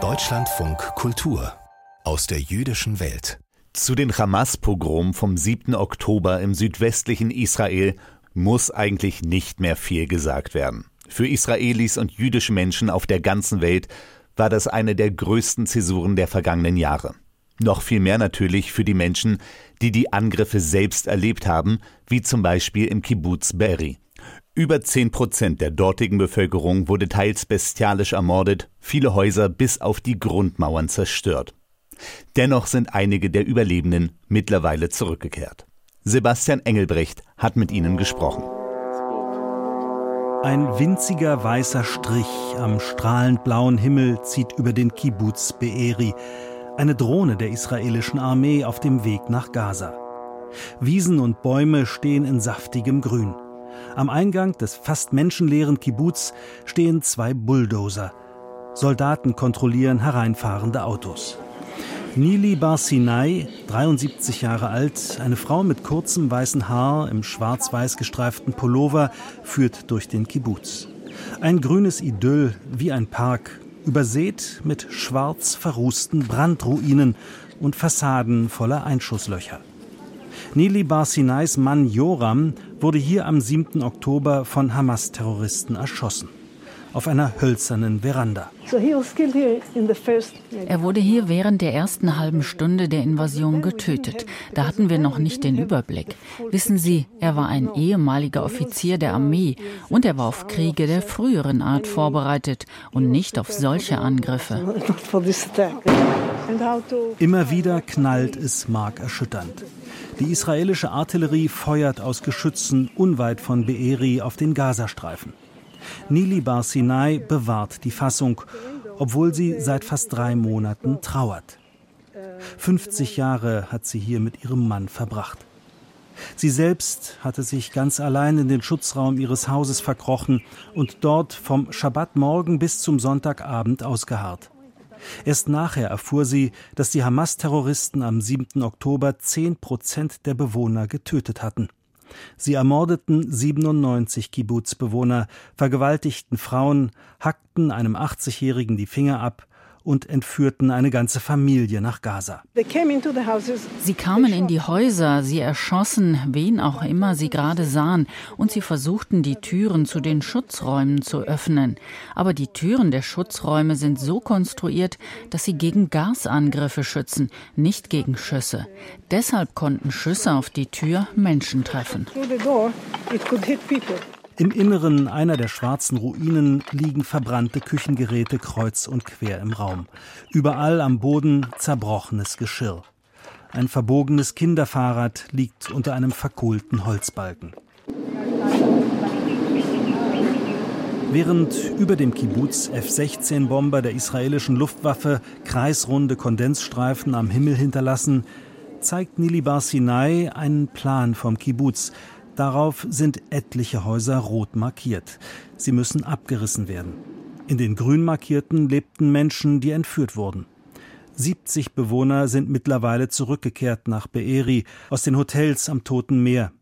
Deutschlandfunk Kultur aus der jüdischen Welt. Zu den Hamas-Pogrom vom 7. Oktober im südwestlichen Israel muss eigentlich nicht mehr viel gesagt werden. Für Israelis und jüdische Menschen auf der ganzen Welt war das eine der größten Zäsuren der vergangenen Jahre. Noch viel mehr natürlich für die Menschen, die die Angriffe selbst erlebt haben, wie zum Beispiel im Kibbutz Be'eri. Über zehn Prozent der dortigen Bevölkerung wurde teils bestialisch ermordet, viele Häuser bis auf die Grundmauern zerstört. Dennoch sind einige der Überlebenden mittlerweile zurückgekehrt. Sebastian Engelbrecht hat mit ihnen gesprochen. Ein winziger weißer Strich am strahlend blauen Himmel zieht über den Kibbutz Be'eri, eine Drohne der israelischen Armee auf dem Weg nach Gaza. Wiesen und Bäume stehen in saftigem Grün. Am Eingang des fast menschenleeren Kibbutz stehen zwei Bulldozer. Soldaten kontrollieren hereinfahrende Autos. Nili Barsinai, 73 Jahre alt, eine Frau mit kurzem weißen Haar im schwarz-weiß gestreiften Pullover, führt durch den Kibbutz. Ein grünes Idyll wie ein Park, übersät mit schwarz verrußten Brandruinen und Fassaden voller Einschusslöcher. Nili Barsinais Mann Joram wurde hier am 7. Oktober von Hamas-Terroristen erschossen. Auf einer hölzernen Veranda. Er wurde hier während der ersten halben Stunde der Invasion getötet. Da hatten wir noch nicht den Überblick. Wissen Sie, er war ein ehemaliger Offizier der Armee und er war auf Kriege der früheren Art vorbereitet und nicht auf solche Angriffe. Immer wieder knallt es markerschütternd. Die israelische Artillerie feuert aus Geschützen unweit von Be'eri auf den Gazastreifen. Nili Barsinai bewahrt die Fassung, obwohl sie seit fast drei Monaten trauert. 50 Jahre hat sie hier mit ihrem Mann verbracht. Sie selbst hatte sich ganz allein in den Schutzraum ihres Hauses verkrochen und dort vom Schabbatmorgen bis zum Sonntagabend ausgeharrt. Erst nachher erfuhr sie, dass die Hamas-Terroristen am 7. Oktober 10 Prozent der Bewohner getötet hatten. Sie ermordeten 97 Kibbutz-Bewohner, vergewaltigten Frauen, hackten einem 80-Jährigen die Finger ab und entführten eine ganze Familie nach Gaza. Sie kamen in die Häuser, sie erschossen, wen auch immer sie gerade sahen, und sie versuchten, die Türen zu den Schutzräumen zu öffnen. Aber die Türen der Schutzräume sind so konstruiert, dass sie gegen Gasangriffe schützen, nicht gegen Schüsse. Deshalb konnten Schüsse auf die Tür Menschen treffen. Im Inneren einer der schwarzen Ruinen liegen verbrannte Küchengeräte kreuz und quer im Raum. Überall am Boden zerbrochenes Geschirr. Ein verbogenes Kinderfahrrad liegt unter einem verkohlten Holzbalken. Während über dem Kibbutz F-16-Bomber der israelischen Luftwaffe kreisrunde Kondensstreifen am Himmel hinterlassen, zeigt Nili Barsinai einen Plan vom Kibbutz, Darauf sind etliche Häuser rot markiert. Sie müssen abgerissen werden. In den grün markierten lebten Menschen, die entführt wurden. 70 Bewohner sind mittlerweile zurückgekehrt nach Be'eri aus den Hotels am Toten Meer,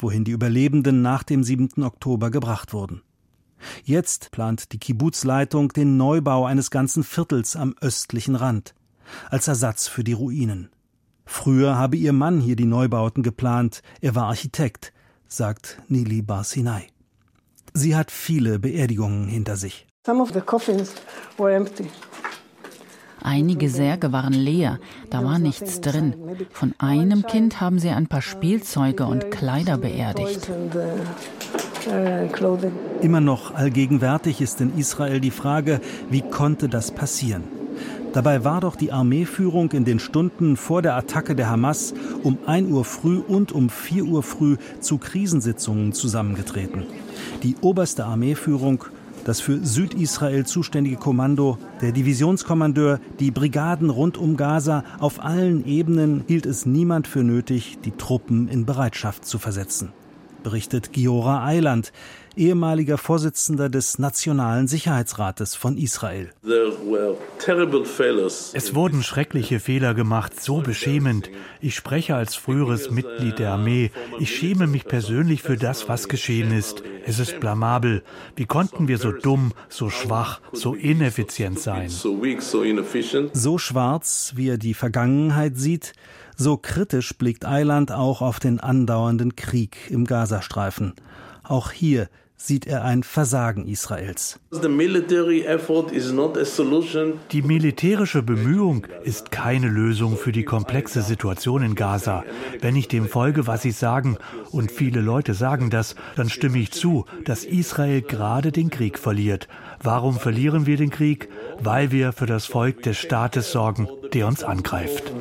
wohin die Überlebenden nach dem 7. Oktober gebracht wurden. Jetzt plant die Kibbutzleitung den Neubau eines ganzen Viertels am östlichen Rand, als Ersatz für die Ruinen. Früher habe ihr Mann hier die Neubauten geplant, er war Architekt, sagt Nili Barsinai. Sie hat viele Beerdigungen hinter sich. Einige Särge waren leer, da war nichts drin. Von einem Kind haben sie ein paar Spielzeuge und Kleider beerdigt. Immer noch allgegenwärtig ist in Israel die Frage, wie konnte das passieren? Dabei war doch die Armeeführung in den Stunden vor der Attacke der Hamas um 1 Uhr früh und um 4 Uhr früh zu Krisensitzungen zusammengetreten. Die oberste Armeeführung, das für Südisrael zuständige Kommando, der Divisionskommandeur, die Brigaden rund um Gaza, auf allen Ebenen hielt es niemand für nötig, die Truppen in Bereitschaft zu versetzen, berichtet Giora Eiland, ehemaliger Vorsitzender des Nationalen Sicherheitsrates von Israel. Es wurden schreckliche Fehler gemacht, so beschämend. Ich spreche als früheres Mitglied der Armee. Ich schäme mich persönlich für das, was geschehen ist. Es ist blamabel. Wie konnten wir so dumm, so schwach, so ineffizient sein? So schwarz, wie er die Vergangenheit sieht, so kritisch blickt Eiland auch auf den andauernden Krieg im Gazastreifen. Auch hier sieht er ein Versagen Israels. Die militärische Bemühung ist keine Lösung für die komplexe Situation in Gaza. Wenn ich dem folge, was Sie sagen, und viele Leute sagen das, dann stimme ich zu, dass Israel gerade den Krieg verliert. Warum verlieren wir den Krieg? Weil wir für das Volk des Staates sorgen, der uns angreift.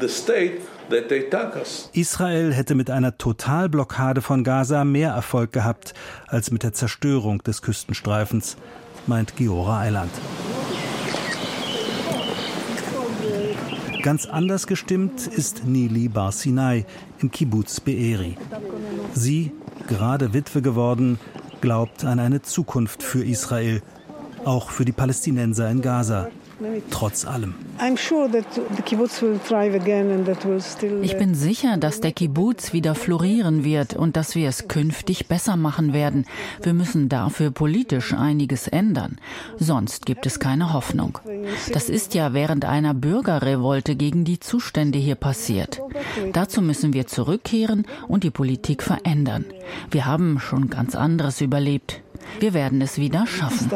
Israel hätte mit einer Totalblockade von Gaza mehr Erfolg gehabt als mit der Zerstörung des Küstenstreifens, meint Giora Eiland. Ganz anders gestimmt ist Nili Barsinai im Kibbutz Be'eri. Sie, gerade Witwe geworden, glaubt an eine Zukunft für Israel, auch für die Palästinenser in Gaza trotz allem. Ich bin sicher, dass der Kibbutz wieder florieren wird und dass wir es künftig besser machen werden. Wir müssen dafür politisch einiges ändern. Sonst gibt es keine Hoffnung. Das ist ja während einer Bürgerrevolte gegen die Zustände hier passiert. Dazu müssen wir zurückkehren und die Politik verändern. Wir haben schon ganz anderes überlebt. Wir werden es wieder schaffen.